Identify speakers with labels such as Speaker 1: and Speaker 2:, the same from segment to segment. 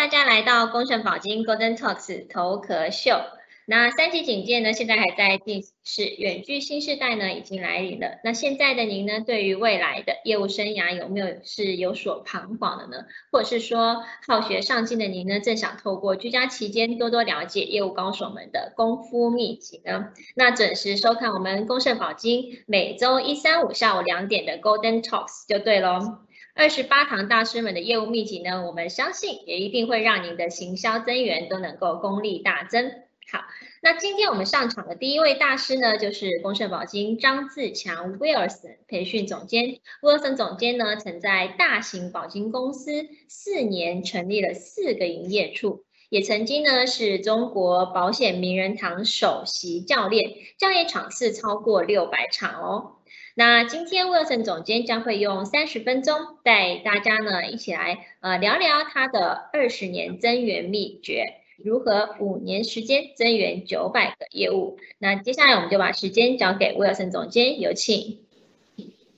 Speaker 1: 大家来到工盛保金 Golden Talks 头壳秀。那三级警戒呢，现在还在进行，是远距新时代呢已经来临了。那现在的您呢，对于未来的业务生涯有没有是有所彷徨的呢？或者是说好学上进的您呢，正想透过居家期间多多了解业务高手们的功夫秘籍呢？那准时收看我们丰盛保金每周一、三、五下午两点的 Golden Talks 就对喽。二十八堂大师们的业务秘籍呢，我们相信也一定会让您的行销增援都能够功力大增。好，那今天我们上场的第一位大师呢，就是丰盛保金张自强 Wilson 培训总监。Wilson 总监呢，曾在大型保金公司四年成立了四个营业处，也曾经呢是中国保险名人堂首席教练，教练场次超过六百场哦。那今天 Wilson 总监将会用三十分钟带大家呢一起来呃聊聊他的二十年增援秘诀。如何五年时间增援九百个业务？那接下来我们就把时间交给 Wilson 总监，有请。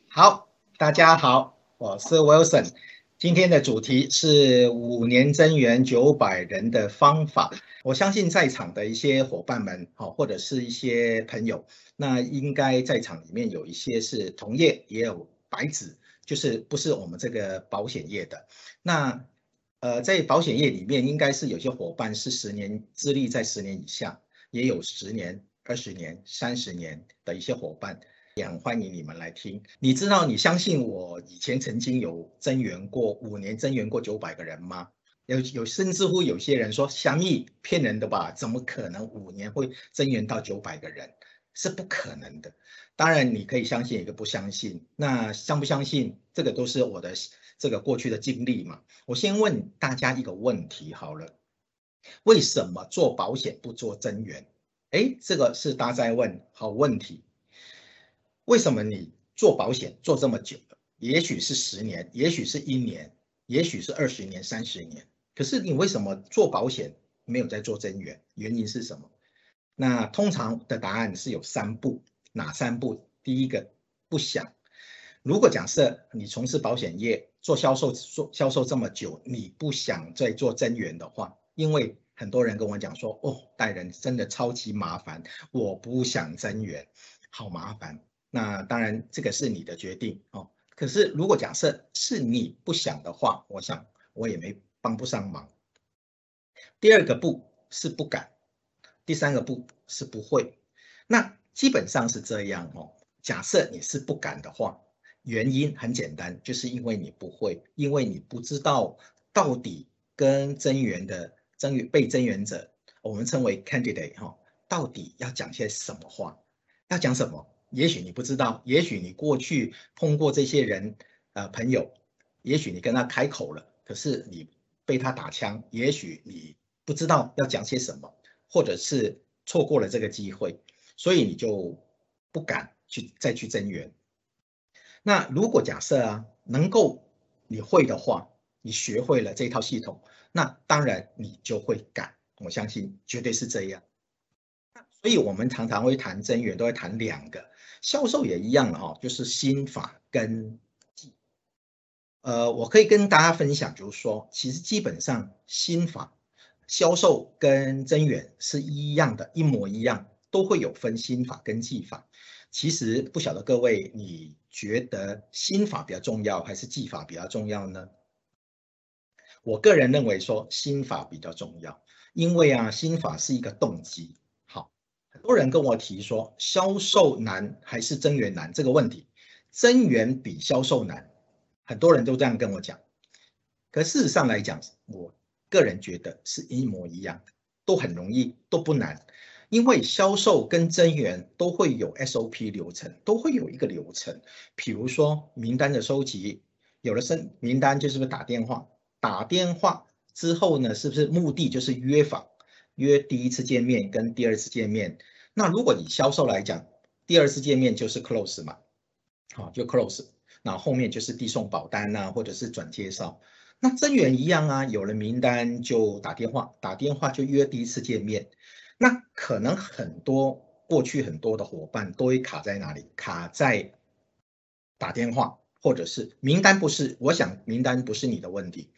Speaker 2: 好，大家好，我是 Wilson。今天的主题是五年增援九百人的方法。我相信在场的一些伙伴们，好，或者是一些朋友，那应该在场里面有一些是同业，也有白纸，就是不是我们这个保险业的。那呃，在保险业里面，应该是有些伙伴是十年资历在十年以下，也有十年、二十年、三十年的一些伙伴，也很欢迎你们来听。你知道，你相信我以前曾经有增援过五年，增援过九百个人吗？有有，甚至乎有些人说，相密骗人的吧？怎么可能五年会增援到九百个人？是不可能的。当然，你可以相信，也可以不相信。那相不相信，这个都是我的。这个过去的经历嘛，我先问大家一个问题好了，为什么做保险不做增援？哎，这个是大家在问，好问题。为什么你做保险做这么久了？也许是十年，也许是一年，也许是二十年、三十年，可是你为什么做保险没有在做增援？原因是什么？那通常的答案是有三步，哪三步？第一个，不想。如果假设你从事保险业做销售做销售这么久，你不想再做增援的话，因为很多人跟我讲说，哦，带人真的超级麻烦，我不想增援，好麻烦。那当然这个是你的决定哦。可是如果假设是你不想的话，我想我也没帮不上忙。第二个不是不敢，第三个不是不会。那基本上是这样哦。假设你是不敢的话。原因很简单，就是因为你不会，因为你不知道到底跟增援的增援被增援者，我们称为 candidate 哈，到底要讲些什么话，要讲什么？也许你不知道，也许你过去碰过这些人，呃，朋友，也许你跟他开口了，可是你被他打枪，也许你不知道要讲些什么，或者是错过了这个机会，所以你就不敢去再去增援。那如果假设啊，能够你会的话，你学会了这套系统，那当然你就会敢。我相信绝对是这样。所以我们常常会谈增援，都会谈两个，销售也一样了哈，就是心法跟。呃，我可以跟大家分享，就是说，其实基本上心法、销售跟增援是一样的，一模一样，都会有分心法跟技法。其实不晓得各位，你觉得心法比较重要还是技法比较重要呢？我个人认为说心法比较重要，因为啊，心法是一个动机。好，很多人跟我提说销售难还是增援难这个问题，增援比销售难，很多人都这样跟我讲。可事实上来讲，我个人觉得是一模一样的，都很容易，都不难。因为销售跟增援都会有 SOP 流程，都会有一个流程。比如说名单的收集，有了申名单就是不是打电话？打电话之后呢，是不是目的就是约访？约第一次见面跟第二次见面。那如果以销售来讲，第二次见面就是 close 嘛，好就 close。那后面就是递送保单呐，或者是转介绍。那增援一样啊，有了名单就打电话，打电话就约第一次见面。那可能很多过去很多的伙伴都会卡在哪里？卡在打电话或者是名单不是？我想名单不是你的问题，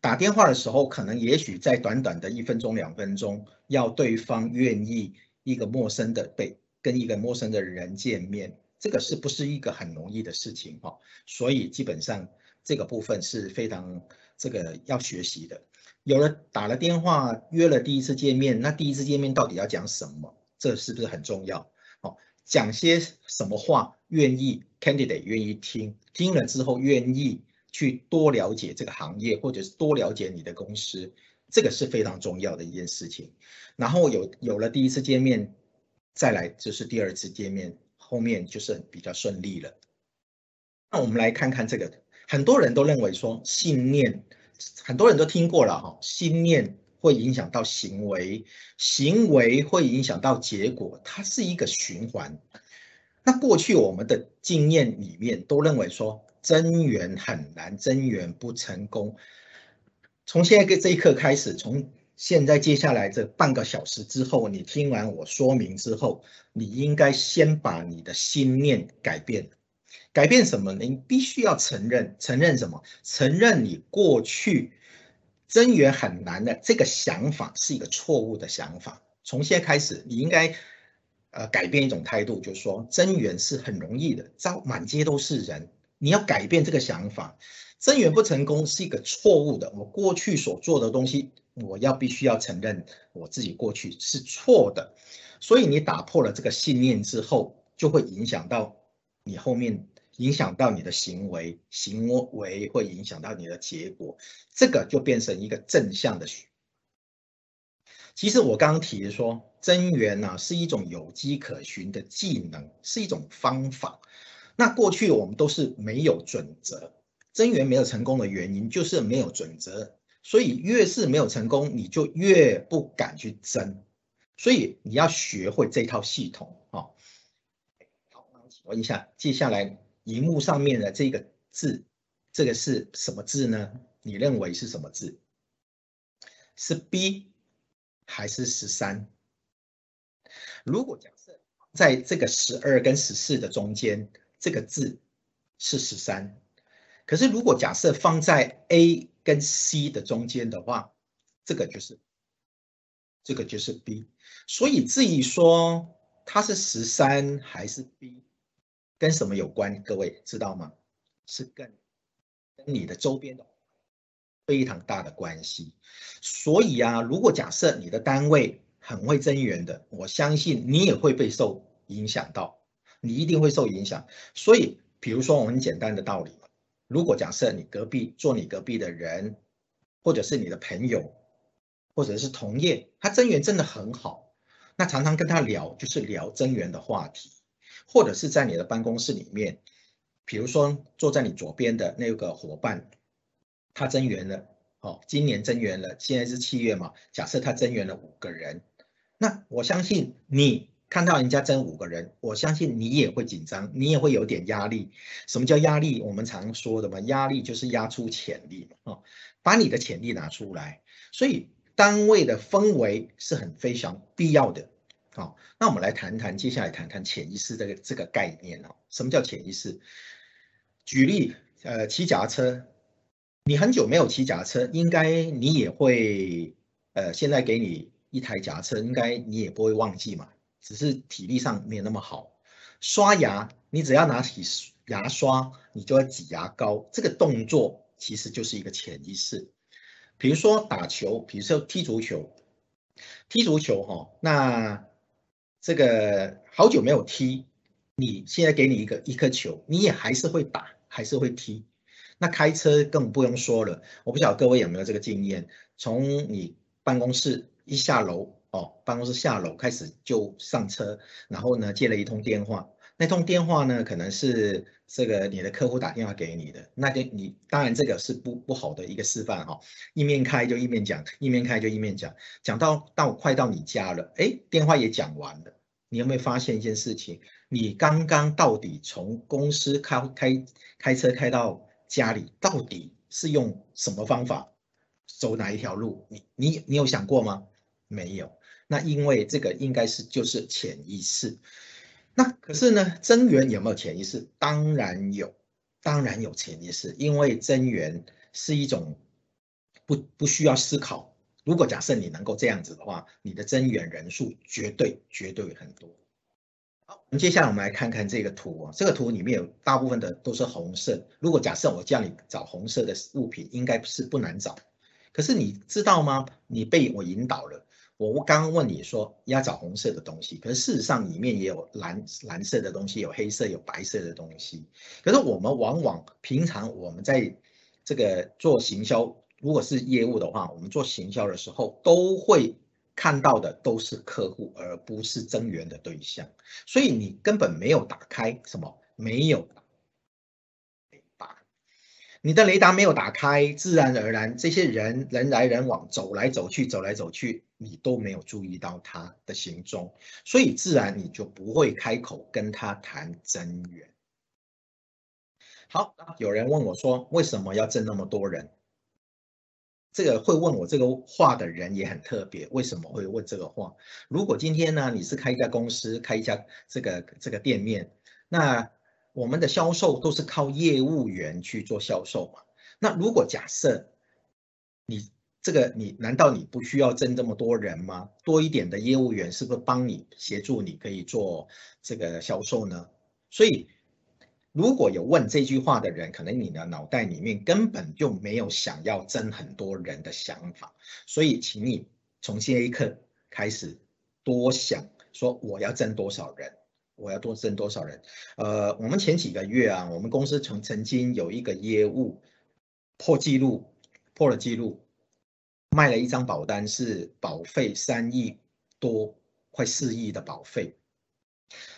Speaker 2: 打电话的时候，可能也许在短短的一分钟、两分钟，要对方愿意一个陌生的被跟一个陌生的人见面，这个是不是一个很容易的事情哈？所以基本上这个部分是非常这个要学习的。有了打了电话约了第一次见面，那第一次见面到底要讲什么？这是不是很重要？哦，讲些什么话愿意 candidate 愿意听，听了之后愿意。去多了解这个行业，或者是多了解你的公司，这个是非常重要的一件事情。然后有有了第一次见面，再来就是第二次见面，后面就是比较顺利了。那我们来看看这个，很多人都认为说信念，很多人都听过了哈，信念会影响到行为，行为会影响到结果，它是一个循环。那过去我们的经验里面都认为说。增援很难，增援不成功。从现在这一刻开始，从现在接下来这半个小时之后，你听完我说明之后，你应该先把你的心念改变。改变什么？你必须要承认，承认什么？承认你过去增援很难的这个想法是一个错误的想法。从现在开始，你应该呃改变一种态度，就是说增援是很容易的，招满街都是人。你要改变这个想法，增援不成功是一个错误的。我过去所做的东西，我要必须要承认我自己过去是错的。所以你打破了这个信念之后，就会影响到你后面，影响到你的行为，行为会影响到你的结果，这个就变成一个正向的。其实我刚刚提的说，增援呢是一种有迹可循的技能，是一种方法。那过去我们都是没有准则，增援没有成功的原因就是没有准则，所以越是没有成功，你就越不敢去争，所以你要学会这套系统啊。好，请问一下，接下来荧幕上面的这个字，这个是什么字呢？你认为是什么字？是 B 还是十三？如果假设在这个十二跟十四的中间。这个字是十三，可是如果假设放在 A 跟 C 的中间的话，这个就是这个就是 B。所以至于说它是十三还是 B，跟什么有关？各位知道吗？是跟跟你的周边的非常大的关系。所以啊，如果假设你的单位很会增援的，我相信你也会被受影响到。你一定会受影响，所以比如说我们简单的道理，如果假设你隔壁坐你隔壁的人，或者是你的朋友，或者是同业，他增援真的很好，那常常跟他聊就是聊增援的话题，或者是在你的办公室里面，比如说坐在你左边的那个伙伴，他增援了，哦，今年增援了，现在是七月嘛，假设他增援了五个人，那我相信你。看到人家争五个人，我相信你也会紧张，你也会有点压力。什么叫压力？我们常说的嘛，压力就是压出潜力嘛，哦，把你的潜力拿出来。所以单位的氛围是很非常必要的。好，那我们来谈谈，接下来谈谈潜意识这个这个概念哦。什么叫潜意识？举例，呃，骑脚车，你很久没有骑脚车，应该你也会，呃，现在给你一台脚车，应该你也不会忘记嘛。只是体力上没有那么好，刷牙你只要拿起牙刷，你就要挤牙膏，这个动作其实就是一个潜意识。比如说打球，比如说踢足球，踢足球哈，那这个好久没有踢，你现在给你一个一颗球，你也还是会打，还是会踢。那开车更不用说了，我不晓得各位有没有这个经验，从你办公室一下楼。哦，办公室下楼开始就上车，然后呢接了一通电话，那通电话呢可能是这个你的客户打电话给你的，那就你当然这个是不不好的一个示范哈，一面开就一面讲，一面开就一面讲，讲到到快到你家了，哎，电话也讲完了，你有没有发现一件事情？你刚刚到底从公司开开开车开到家里，到底是用什么方法，走哪一条路？你你你有想过吗？没有。那因为这个应该是就是潜意识，那可是呢，增援有没有潜意识？当然有，当然有潜意识，因为增援是一种不不需要思考。如果假设你能够这样子的话，你的增援人数绝对绝对很多。好，我们接下来我们来看看这个图啊，这个图里面有大部分的都是红色。如果假设我叫你找红色的物品，应该是不难找。可是你知道吗？你被我引导了。我刚刚问你说要找红色的东西，可是事实上里面也有蓝蓝色的东西，有黑色、有白色的东西。可是我们往往平常我们在这个做行销，如果是业务的话，我们做行销的时候都会看到的都是客户，而不是增援的对象。所以你根本没有打开什么，没有。你的雷达没有打开，自然而然，这些人人来人往，走来走去，走来走去，你都没有注意到他的行踪，所以自然你就不会开口跟他谈增援。好，有人问我说，为什么要挣那么多人？这个会问我这个话的人也很特别，为什么会问这个话？如果今天呢，你是开一家公司，开一家这个这个店面，那。我们的销售都是靠业务员去做销售嘛？那如果假设你这个你难道你不需要挣这么多人吗？多一点的业务员是不是帮你协助你可以做这个销售呢？所以如果有问这句话的人，可能你的脑袋里面根本就没有想要挣很多人的想法。所以请你从这一刻开始多想，说我要挣多少人。我要多挣多少人？呃，我们前几个月啊，我们公司曾曾经有一个业务破纪录，破了纪录，卖了一张保单是保费三亿多，快四亿的保费。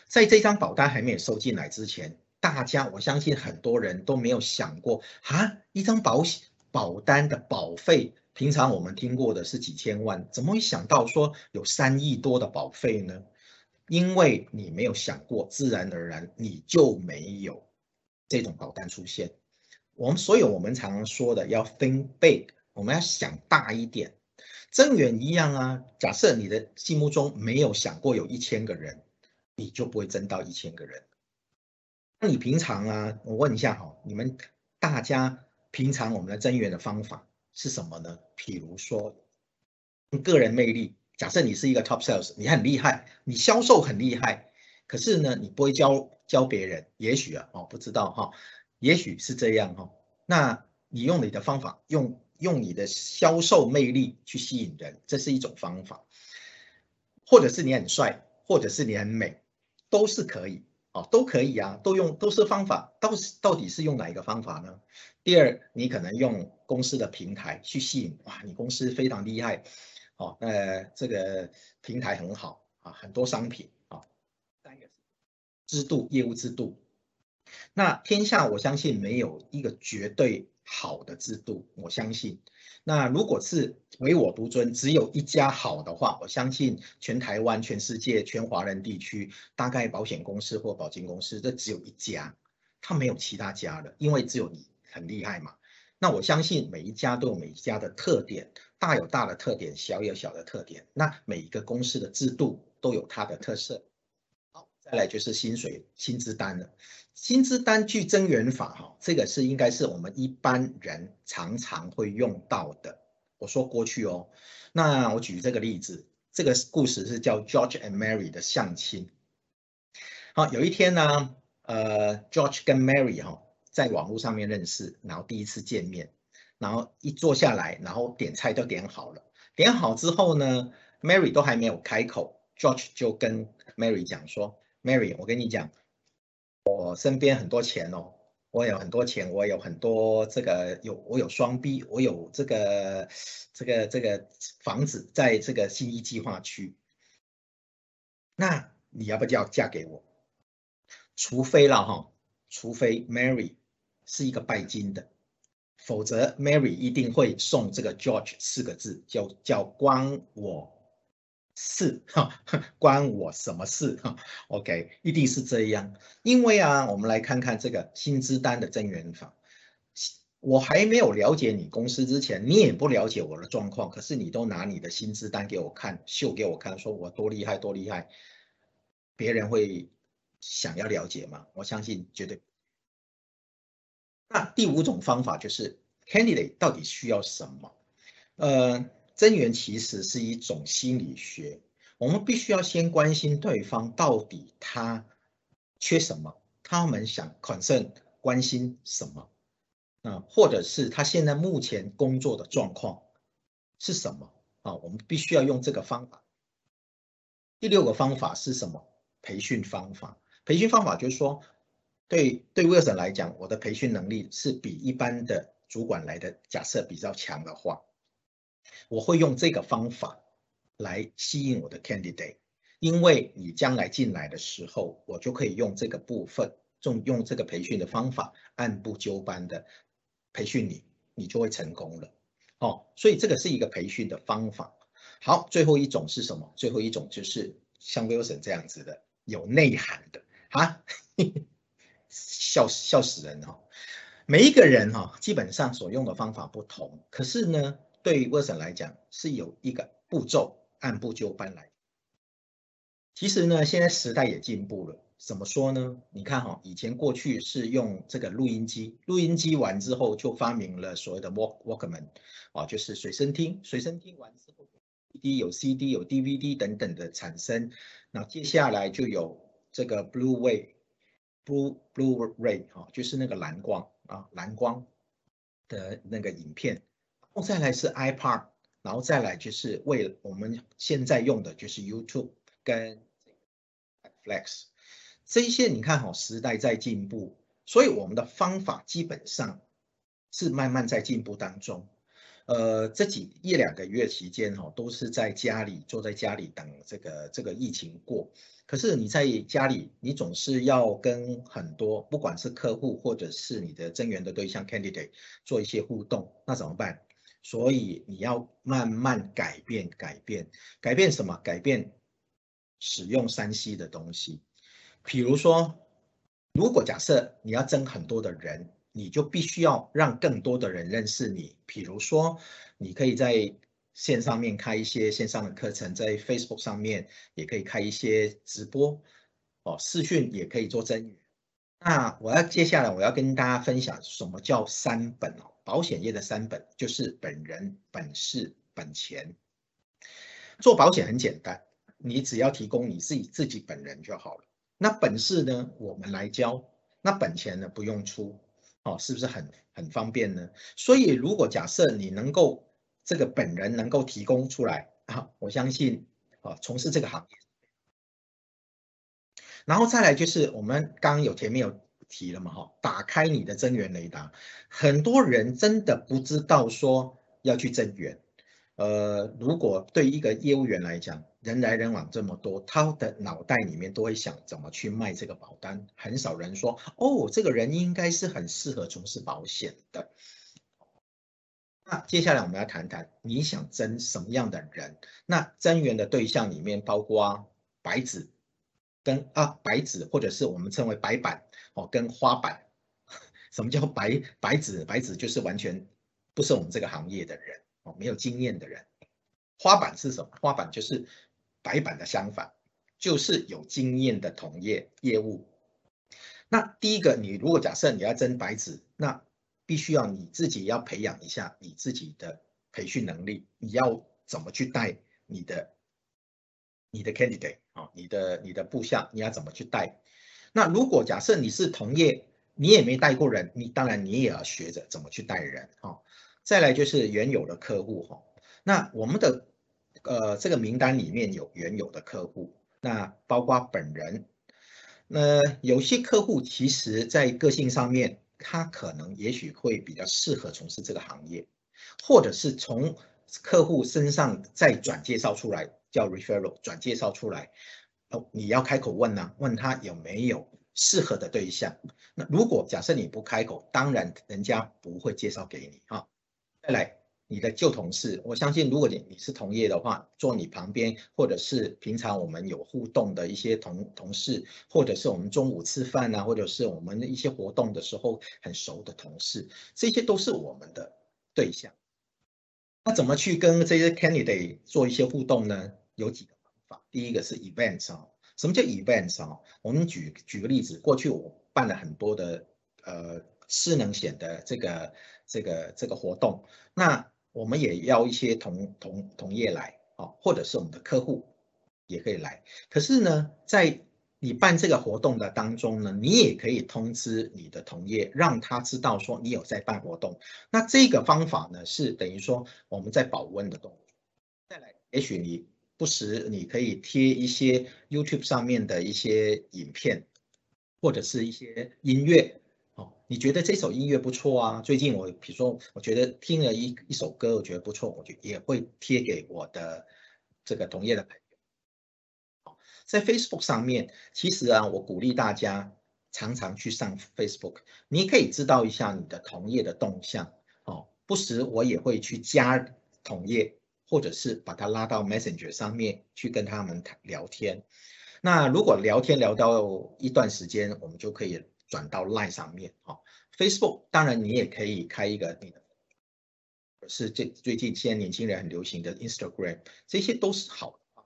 Speaker 2: 在这张保单还没有收进来之前，大家我相信很多人都没有想过啊，一张保险保单的保费，平常我们听过的是几千万，怎么会想到说有三亿多的保费呢？因为你没有想过，自然而然你就没有这种保单出现。我们所有我们常常说的要 think big，我们要想大一点。增援一样啊，假设你的心目中没有想过有一千个人，你就不会增到一千个人。那你平常啊，我问一下哈，你们大家平常我们的增援的方法是什么呢？譬如说，个人魅力。假设你是一个 top sales，你很厉害，你销售很厉害，可是呢，你不会教教别人，也许啊，哦，不知道哈，也许是这样哈。那你用你的方法，用用你的销售魅力去吸引人，这是一种方法。或者是你很帅，或者是你很美，都是可以哦，都可以啊，都用都是方法。到到底是用哪一个方法呢？第二，你可能用公司的平台去吸引，哇，你公司非常厉害。哦，那这个平台很好啊，很多商品啊。三个制度，业务制度。那天下我相信没有一个绝对好的制度，我相信。那如果是唯我独尊，只有一家好的话，我相信全台湾、全世界、全华人地区，大概保险公司或保金公司，这只有一家，它没有其他家了，因为只有你很厉害嘛。那我相信每一家都有每一家的特点。大有大的特点，小有小的特点。那每一个公司的制度都有它的特色。好，再来就是薪水薪资单了。薪资单据增援法，哈，这个是应该是我们一般人常常会用到的。我说过去哦，那我举这个例子，这个故事是叫 George and Mary 的相亲。好，有一天呢，呃，George 跟 Mary 哈在网络上面认识，然后第一次见面。然后一坐下来，然后点菜都点好了。点好之后呢，Mary 都还没有开口，George 就跟 Mary 讲说：“Mary，我跟你讲，我身边很多钱哦，我有很多钱，我有很多这个有我有双 B，我有这个这个这个房子在这个新一计划区。那你要不要嫁给我？除非了哈，除非 Mary 是一个拜金的。”否则，Mary 一定会送这个 George 四个字，叫叫关我事哈，关我什么事哈？OK，一定是这样。因为啊，我们来看看这个薪资单的增援法。我还没有了解你公司之前，你也不了解我的状况，可是你都拿你的薪资单给我看，秀给我看，说我多厉害多厉害，别人会想要了解吗？我相信绝对。那第五种方法就是 candidate 到底需要什么？呃，增援其实是一种心理学，我们必须要先关心对方到底他缺什么，他们想 concern 关心什么，啊，或者是他现在目前工作的状况是什么啊？我们必须要用这个方法。第六个方法是什么？培训方法。培训方法就是说，对对 Wilson 来讲，我的培训能力是比一般的主管来的假设比较强的话，我会用这个方法来吸引我的 candidate，因为你将来进来的时候，我就可以用这个部分，用用这个培训的方法，按部就班的培训你，你就会成功了。哦，所以这个是一个培训的方法。好，最后一种是什么？最后一种就是像 Wilson 这样子的，有内涵的。啊，笑笑死人哈！每一个人哈，基本上所用的方法不同，可是呢，对于 Wilson 来讲是有一个步骤，按部就班来。其实呢，现在时代也进步了，怎么说呢？你看哈，以前过去是用这个录音机，录音机完之后就发明了所谓的 Walk Walkman，啊，就是随身听，随身听完之后，D 有 CD 有 DVD 等等的产生，那接下来就有。这个 Blue Wave blue Blue ray 哈，就是那个蓝光啊，蓝光的那个影片。然后再来是 iPad，然后再来就是为我们现在用的就是 YouTube 跟 Netflix。这一些你看哈，时代在进步，所以我们的方法基本上是慢慢在进步当中。呃，这几一两个月期间哈，都是在家里坐在家里等这个这个疫情过。可是你在家里，你总是要跟很多不管是客户或者是你的增援的对象 candidate 做一些互动，那怎么办？所以你要慢慢改变，改变，改变什么？改变使用三 C 的东西。比如说，如果假设你要增很多的人。你就必须要让更多的人认识你。比如说，你可以在线上面开一些线上的课程，在 Facebook 上面也可以开一些直播，哦，视讯也可以做增援。那我要接下来我要跟大家分享什么叫三本哦，保险业的三本就是本人、本事、本钱。做保险很简单，你只要提供你自己自己本人就好了。那本事呢，我们来教；那本钱呢，不用出。哦，是不是很很方便呢？所以如果假设你能够这个本人能够提供出来啊，我相信啊，从事这个行业，然后再来就是我们刚有前面有提了嘛，哈，打开你的增援雷达，很多人真的不知道说要去增援。呃，如果对一个业务员来讲，人来人往这么多，他的脑袋里面都会想怎么去卖这个保单。很少人说，哦，这个人应该是很适合从事保险的。那接下来我们要谈谈，你想增什么样的人？那增援的对象里面包括白纸跟啊白纸，或者是我们称为白板哦，跟花板。什么叫白白纸？白纸就是完全不是我们这个行业的人。哦，没有经验的人，花板是什么？花板就是白板的相反，就是有经验的同业业务。那第一个，你如果假设你要争白纸，那必须要你自己要培养一下你自己的培训能力，你要怎么去带你的你的 candidate 啊，你的你的部下，你要怎么去带？那如果假设你是同业，你也没带过人，你当然你也要学着怎么去带人啊。再来就是原有的客户哈，那我们的呃这个名单里面有原有的客户，那包括本人，那有些客户其实在个性上面，他可能也许会比较适合从事这个行业，或者是从客户身上再转介绍出来，叫 referral 转介绍出来，哦你要开口问呢，问他有没有适合的对象，那如果假设你不开口，当然人家不会介绍给你哈。再来，你的旧同事，我相信如果你你是同业的话，坐你旁边，或者是平常我们有互动的一些同同事，或者是我们中午吃饭啊，或者是我们的一些活动的时候很熟的同事，这些都是我们的对象。那怎么去跟这些 candidate 做一些互动呢？有几个方法。第一个是 events 啊，什么叫 events 啊？我们举举个例子，过去我办了很多的呃。失能险的这个这个这个活动，那我们也要一些同同同业来哦，或者是我们的客户也可以来。可是呢，在你办这个活动的当中呢，你也可以通知你的同业，让他知道说你有在办活动。那这个方法呢，是等于说我们在保温的动作。再来，也许你不时你可以贴一些 YouTube 上面的一些影片，或者是一些音乐。你觉得这首音乐不错啊？最近我比如说，我觉得听了一一首歌，我觉得不错，我就也会贴给我的这个同业的朋友。在 Facebook 上面，其实啊，我鼓励大家常常去上 Facebook，你可以知道一下你的同业的动向。哦，不时我也会去加同业，或者是把他拉到 Messenger 上面去跟他们谈聊天。那如果聊天聊到一段时间，我们就可以。转到 Line 上面，哦 f a c e b o o k 当然你也可以开一个你的，是这最近现在年轻人很流行的 Instagram，这些都是好的。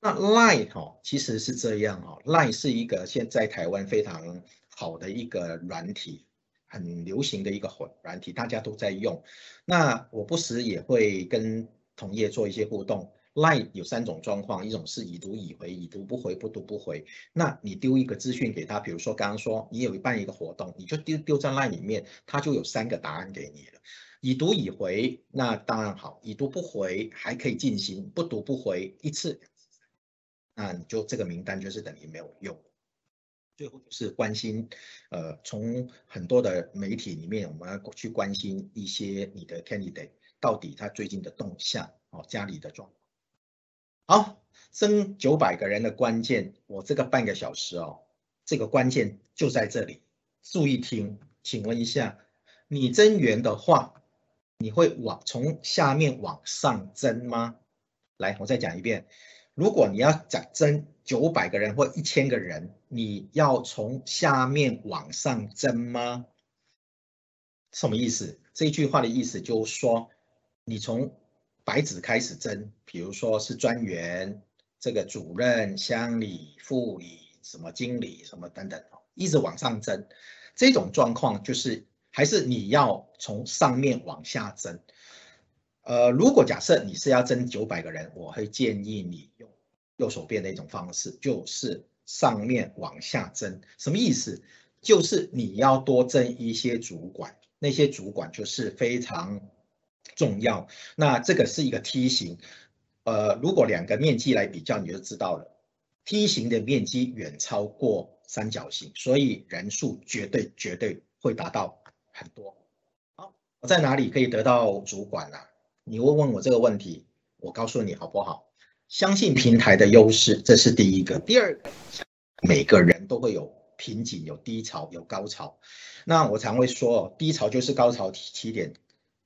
Speaker 2: 那 Line 哈其实是这样哦，Line 是一个现在台湾非常好的一个软体，很流行的一个软软体，大家都在用。那我不时也会跟同业做一些互动。Line 有三种状况，一种是已读已回，已读不回，不读不回。那你丢一个资讯给他，比如说刚刚说你有办一个活动，你就丢丢在 Line 里面，他就有三个答案给你了。已读已回，那当然好；已读不回还可以进行，不读不回一次，那你就这个名单就是等于没有用。最后就是关心，呃，从很多的媒体里面，我们要去关心一些你的 candidate 到底他最近的动向哦，家里的状。好，增九百个人的关键，我这个半个小时哦，这个关键就在这里，注意听。请问一下，你增员的话，你会往从下面往上增吗？来，我再讲一遍，如果你要讲增九百个人或一千个人，你要从下面往上增吗？什么意思？这句话的意思就是说，你从。白纸开始增，比如说是专员、这个主任、乡里、副理、什么经理、什么等等一直往上增。这种状况就是还是你要从上面往下增。呃，如果假设你是要增九百个人，我会建议你用右手边的一种方式，就是上面往下增。什么意思？就是你要多增一些主管，那些主管就是非常。重要，那这个是一个梯形，呃，如果两个面积来比较，你就知道了，梯形的面积远超过三角形，所以人数绝对绝对会达到很多。好，我在哪里可以得到主管呢？你问问我这个问题，我告诉你好不好？相信平台的优势，这是第一个。第二个，每个人都会有瓶颈、有低潮、有高潮。那我常会说，低潮就是高潮起起点。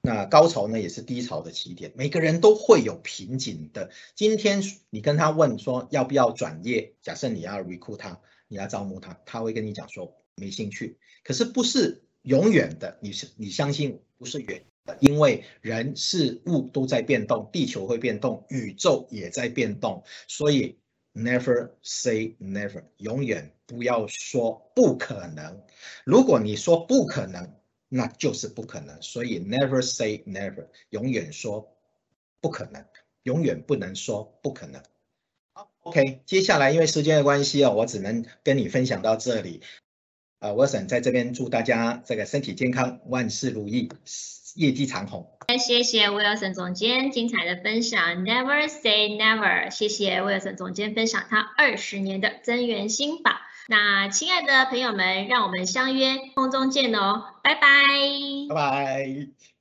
Speaker 2: 那高潮呢，也是低潮的起点。每个人都会有瓶颈的。今天你跟他问说要不要转业，假设你要 recruit 他，你要招募他，他会跟你讲说没兴趣。可是不是永远的，你是你相信不是远的，因为人事物都在变动，地球会变动，宇宙也在变动，所以 never say never，永远不要说不可能。如果你说不可能，那就是不可能，所以 never say never，永远说不可能，永远不能说不可能。好，OK，接下来因为时间的关系哦，我只能跟你分享到这里。呃，我想在这边祝大家这个身体健康，万事如意，业绩长虹。
Speaker 1: 谢谢 Wilson 总监精彩的分享，Never say never。谢谢 Wilson 总监分享他二十年的增援心法。那亲爱的朋友们，让我们相约空中见哦，拜拜，
Speaker 2: 拜拜。